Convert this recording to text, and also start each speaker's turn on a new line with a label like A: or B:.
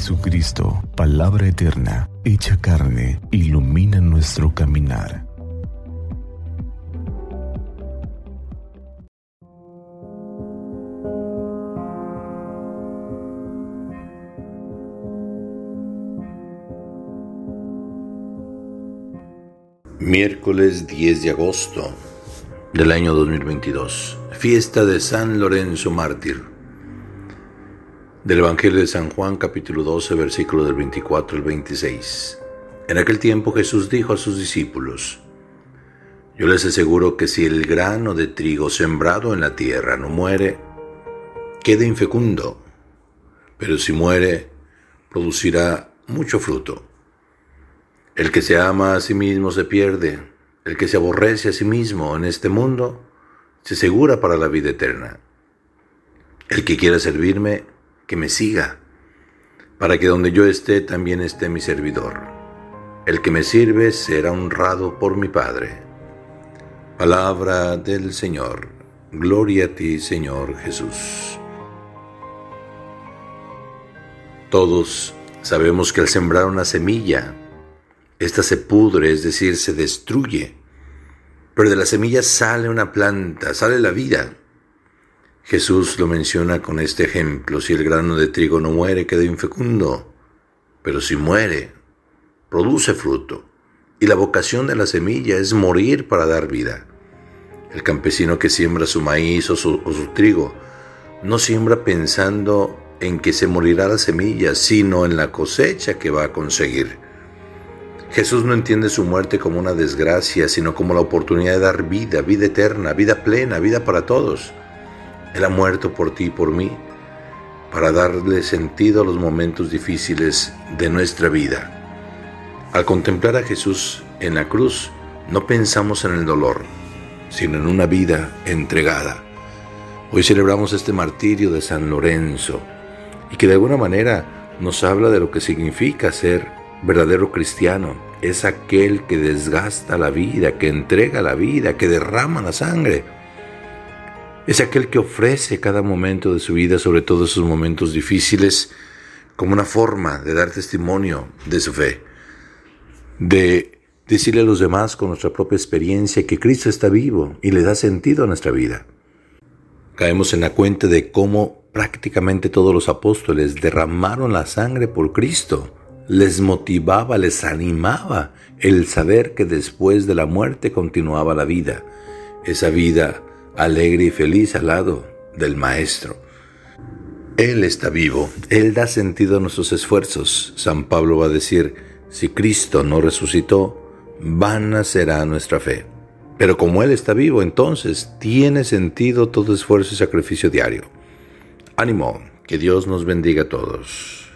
A: Jesucristo, palabra eterna, hecha carne, ilumina nuestro caminar.
B: Miércoles 10 de agosto del año 2022, fiesta de San Lorenzo Mártir. Del Evangelio de San Juan capítulo 12 versículo del 24 al 26. En aquel tiempo Jesús dijo a sus discípulos, Yo les aseguro que si el grano de trigo sembrado en la tierra no muere, queda infecundo, pero si muere, producirá mucho fruto. El que se ama a sí mismo se pierde, el que se aborrece a sí mismo en este mundo se asegura para la vida eterna. El que quiera servirme, que me siga, para que donde yo esté también esté mi servidor. El que me sirve será honrado por mi Padre. Palabra del Señor. Gloria a ti, Señor Jesús. Todos sabemos que al sembrar una semilla, esta se pudre, es decir, se destruye. Pero de la semilla sale una planta, sale la vida. Jesús lo menciona con este ejemplo. Si el grano de trigo no muere, queda infecundo. Pero si muere, produce fruto. Y la vocación de la semilla es morir para dar vida. El campesino que siembra su maíz o su, trigo no siembra pensando en que se morirá la semilla, sino en la cosecha que va a conseguir. Jesús no entiende su muerte como una desgracia, sino como la oportunidad de dar vida, vida eterna, vida plena, vida para todos. Él ha muerto por ti y por mí, para darle sentido a los momentos difíciles de nuestra vida. Al contemplar a Jesús en la cruz, no pensamos en el dolor, sino en una vida entregada. Hoy celebramos este martirio de San Lorenzo y que de alguna manera nos habla de lo que significa ser verdadero cristiano es aquel que desgasta la vida, que entrega la vida, que derrama la sangre. Es aquel que ofrece cada momento de su vida, sobre todo esos momentos difíciles, como una forma de dar testimonio de su fe, de decirle a los demás con nuestra propia experiencia que Cristo está vivo y le da sentido a nuestra vida. Caemos en la cuenta de cómo prácticamente todos los apóstoles derramaron la sangre por Cristo les motivaba, les animaba el saber que después de la muerte continuaba la vida, esa vida alegre y feliz al lado del Maestro. Él está vivo, Él da sentido a nuestros esfuerzos. San Pablo va a decir, si Cristo no resucitó, vana será nuestra fe. Pero como Él está vivo, entonces tiene sentido todo esfuerzo y sacrificio diario. Ánimo, que Dios nos bendiga a todos.